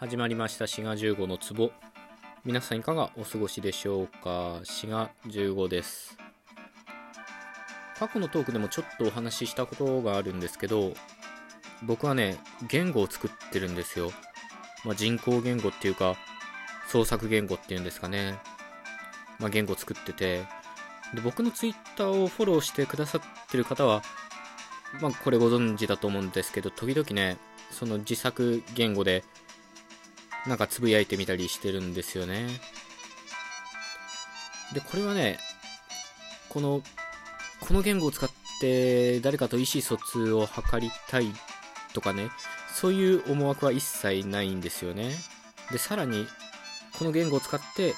始まりました。滋賀15の壺。皆さんいかがお過ごしでしょうか？滋賀15です。過去のトークでもちょっとお話ししたことがあるんですけど僕はね言語を作ってるんですよ、まあ、人工言語っていうか創作言語っていうんですかね、まあ、言語作ってて。で僕のツイッターをフォローしてくださってる方はまあこれご存知だと思うんですけど時々ねその自作言語でなんかつぶやいてみたりしてるんですよね。で、これはね、この、この言語を使って誰かと意思疎通を図りたいとかね、そういう思惑は一切ないんですよね。で、さらに、この言語を使って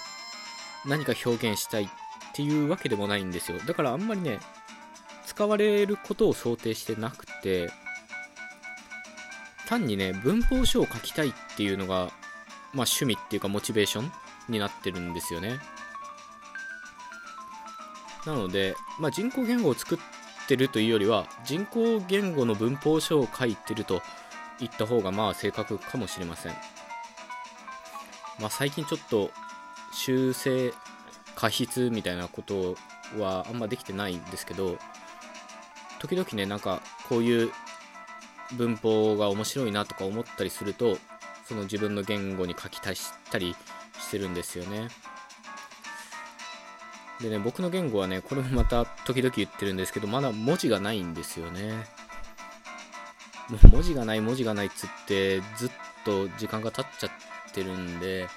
何か表現したいっていうわけでもないんですよ。だからあんまりね、使われることを想定してなくて、単にね、文法書を書きたいっていうのがまあ、趣味っていうかモチベーションになってるんですよね。なので、まあ、人工言語を作ってるというよりは人工言語の文法書を書いてると言った方がまあ正確かもしれません。まあ、最近ちょっと修正過失みたいなことはあんまできてないんですけど時々ねなんかこういう文法が面白いなとか思ったりするとその自分の言語に書き足したりしてるんですよね。でね、僕の言語はね、これもまた時々言ってるんですけど、まだ文字がないんですよね。もう文字がない、文字がないっつって、ずっと時間が経っちゃってるんで、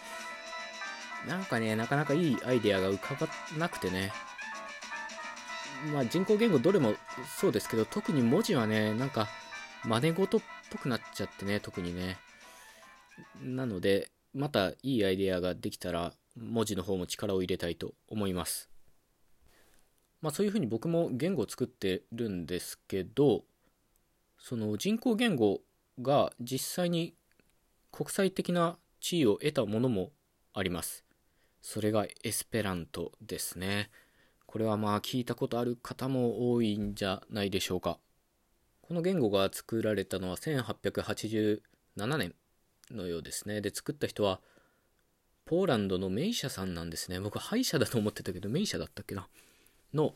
なんかね、なかなかいいアイデアが浮かばなくてね。まあ人工言語どれもそうですけど、特に文字はね、なんか真似事っぽくなっちゃってね、特にね。なので、またいいアイデアができたら、文字の方も力を入れたいと思います。まあそういうふうに僕も言語を作ってるんですけど、その人工言語が実際に国際的な地位を得たものもあります。それがエスペラントですね。これはまあ聞いたことある方も多いんじゃないでしょうか。この言語が作られたのは1887年のようですね。で、作った人は、ポーランドのメイシャさんなんですね。僕、歯医者だと思ってたけど、メイシャだったっけな？の、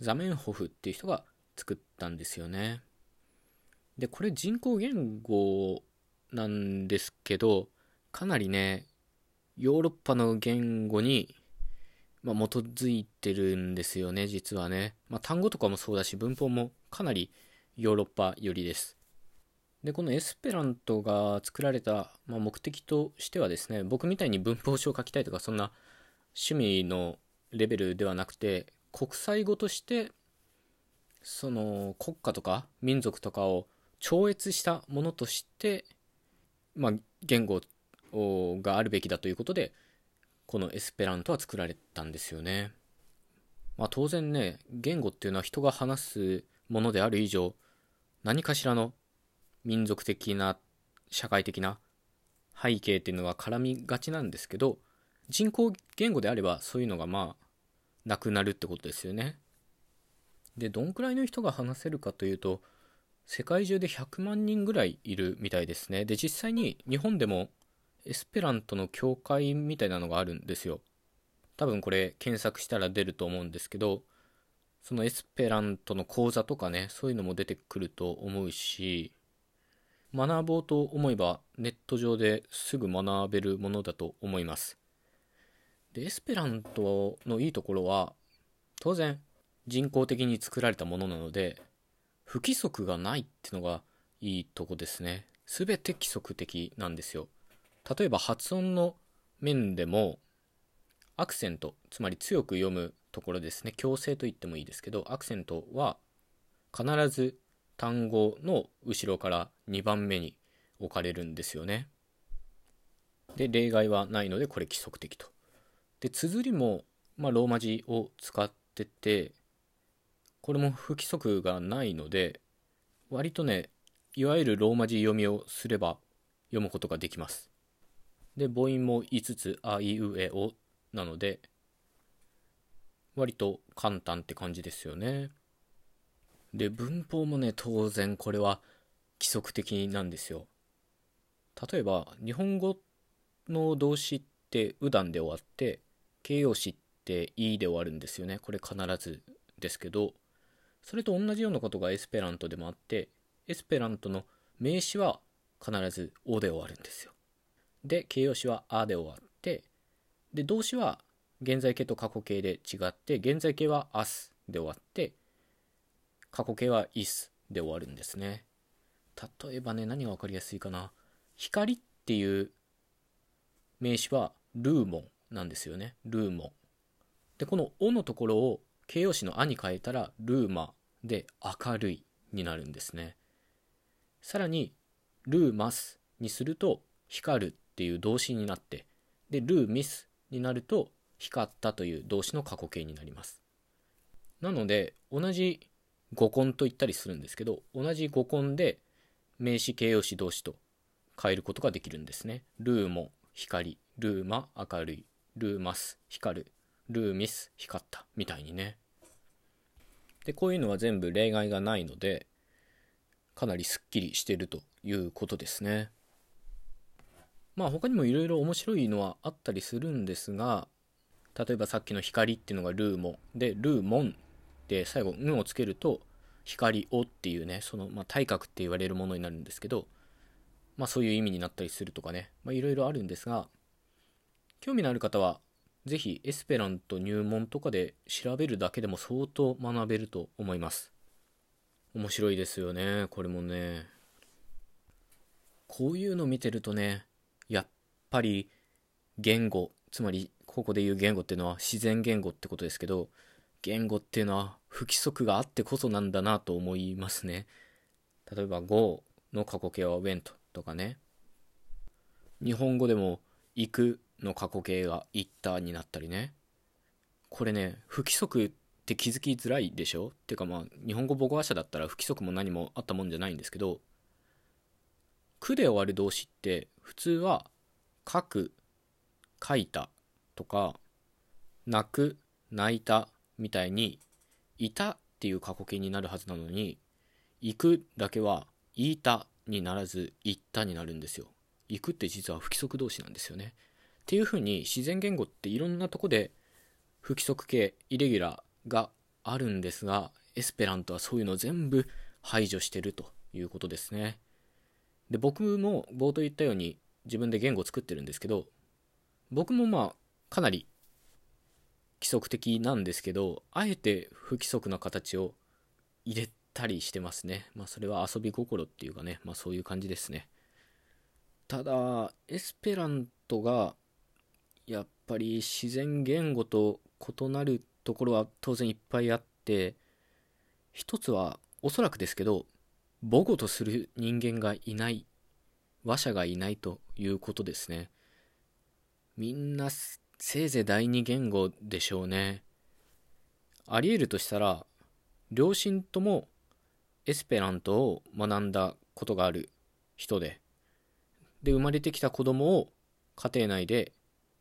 ザメンホフっていう人が作ったんですよね。で、これ人工言語なんですけど、かなりね、ヨーロッパの言語に、まあ、基づいてるんですよね、実はね。まあ、単語とかもそうだし、文法もかなりヨーロッパ寄りです。で、このエスペラントが作られた、まあ、目的としてはですね、僕みたいに文法書を書きたいとか、そんな趣味のレベルではなくて、国際語として、その国家とか民族とかを超越したものとして、まあ、言語があるべきだということで、このエスペラントは作られたんですよね。まあ、当然ね、言語っていうのは人が話すものである以上、何かしらの民族的な社会的な背景っていうのは絡みがちなんですけど人工言語であればそういうのがまあなくなるってことですよね。でどんくらいの人が話せるかというと世界中で100万人ぐらいいるみたいですね。で実際に日本でもエスペラントの教会みたいなのがあるんですよ。多分これ検索したら出ると思うんですけどそのエスペラントの講座とかねそういうのも出てくると思うし学ぼうと思えばネット上ですぐ学べるものだと思います。で、エスペラントのいいところは、当然人工的に作られたものなので、不規則がないってのがいいとこですね。すべて規則的なんですよ。例えば発音の面でも、アクセント、つまり強く読むところですね。強制と言ってもいいですけど、アクセントは必ず単語の後ろから2番目に置かれるんですよね。で、例外はないので、これ規則的と。で、綴りも、まあ、ローマ字を使ってて、これも不規則がないので、割とね、いわゆるローマ字読みをすれば読むことができます。で、母音も5つ、あいうえおなので、割と簡単って感じですよね。で、文法もね、当然これは規則的なんですよ。例えば日本語の動詞って「うだん」で終わって形容詞って「い」で終わるんですよねこれ必ずですけどそれと同じようなことがエスペラントでもあってエスペラントの名詞は必ず「お」で終わるんですよで形容詞は「あ」で終わってで動詞は現在形と過去形で違って現在形は「あす」で終わって過去形は「いす」で終わるんですね。例えばね何が分かりやすいかな。光っていう名詞はルーモンなんですよね。ルーモン。でこの「お」のところを形容詞の「あ」に変えたらルーマで明るいになるんですね。さらにルーマスにすると光るっていう動詞になってでルーミスになると光ったという動詞の過去形になります。なので同じ語根と言ったりするんですけど同じ語根で名詞形容詞動詞と変えることができるんですね。ルーモ光ルーマ明るいルーマス光るルーミス光ったみたいにね。でこういうのは全部例外がないのでかなりすっきりしてるということですね。まあ他にもいろいろ面白いのはあったりするんですが例えばさっきの光っていうのがルーモ。でルーモン。で最後「ん」をつけると光をっていうねその、まあ、体格って言われるものになるんですけどまあそういう意味になったりするとかねいろいろあるんですが興味のある方はぜひエスペラント入門とかで調べるだけでも相当学べると思います。面白いですよねこれもね。こういうの見てるとねやっぱり言語つまりここで言う言語っていうのは自然言語ってことですけど言語っていうのは不規則があってこそなんだなと思いますね。例えば Go の過去形は went とかね。日本語でも行くの過去形が行ったになったりね。これね不規則って気づきづらいでしょ？っていうかまあ日本語母語話者だったら不規則も何もあったもんじゃないんですけど「く」で終わる動詞って普通は「書く」「書いた」とか「泣く」「泣いた」みたいに「いた」っていう過去形になるはずなのに「行く」だけは「いた」にならず「行った」になるんですよ。行くって実は不規則動詞なんですよね。っていうふうに自然言語っていろんなとこで不規則形イレギュラーがあるんですがエスペラントはそういうの全部排除してるということですね。で僕も冒頭言ったように自分で言語を作ってるんですけど僕もまあかなり規則的なんですけどあえて不規則な形を入れたりしてますね。まあそれは遊び心っていうかねまあそういう感じですね。ただエスペラントがやっぱり自然言語と異なるところは当然いっぱいあって一つはおそらくですけど母語とする人間がいない話者がいないということですね。みんなせいぜい第二言語でしょうね。ありえるとしたら両親ともエスペラントを学んだことがある人でで生まれてきた子供を家庭内で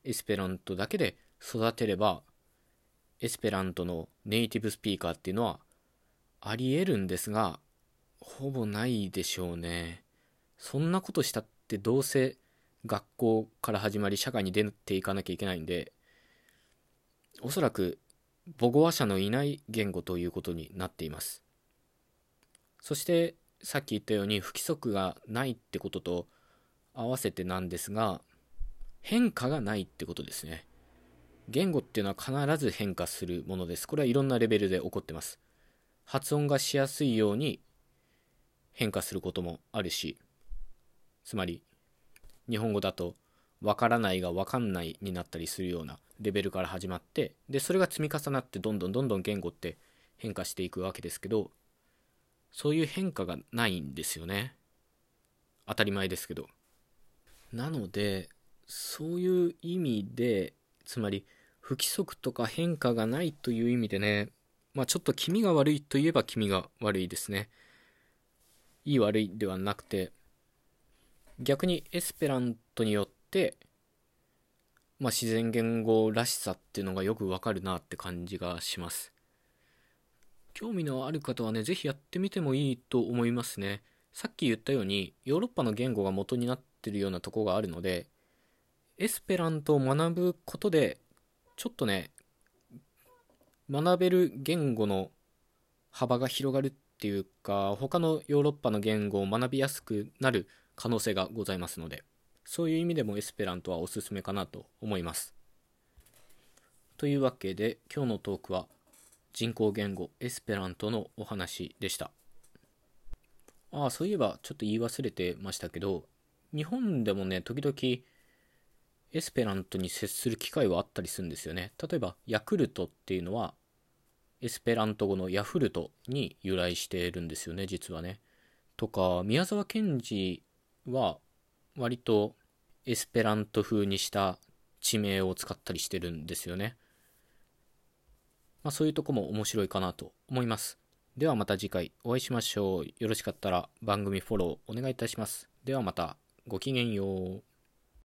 エスペラントだけで育てればエスペラントのネイティブスピーカーっていうのはありえるんですがほぼないでしょうね。そんなことしたってどうせ学校から始まり社会に出ていかなきゃいけないんでおそらく母語話者のいない言語ということになっていますそしてさっき言ったように不規則がないってことと合わせてなんですが変化がないってことですね。言語っていうのは必ず変化するものです。これはいろんなレベルで起こってます。発音がしやすいように変化することもあるし、つまり日本語だとわからないがわかんないになったりするようなレベルから始まって、で、それが積み重なってどんどんどんどん言語って変化していくわけですけど、そういう変化がないんですよね。当たり前ですけど。なので、そういう意味で、つまり不規則とか変化がないという意味でね、まあちょっと気味が悪いといえば気味が悪いですね。いい悪いではなくて、逆にエスペラントによって、まあ自然言語らしさっていうのがよくわかるなって感じがします。興味のある方はね、ぜひやってみてもいいと思いますね。さっき言ったようにヨーロッパの言語が元になってるようなとこがあるのでエスペラントを学ぶことでちょっとね学べる言語の幅が広がるっていうか他のヨーロッパの言語を学びやすくなる可能性がございますのでそういう意味でもエスペラントはおすすめかなと思います。というわけで今日のトークは人工言語エスペラントのお話でした。ああそういえばちょっと言い忘れてましたけど日本でもね時々エスペラントに接する機会はあったりするんですよね。例えばヤクルトっていうのはエスペラント語のヤフルトに由来しているんですよね実はね。とか宮沢賢治は割とエスペラント風にした地名を使ったりしてるんですよねまあ、そういうとこも面白いかなと思います。ではまた次回お会いしましょう。よろしかったら番組フォローお願いいたします。ではまたごきげんよう。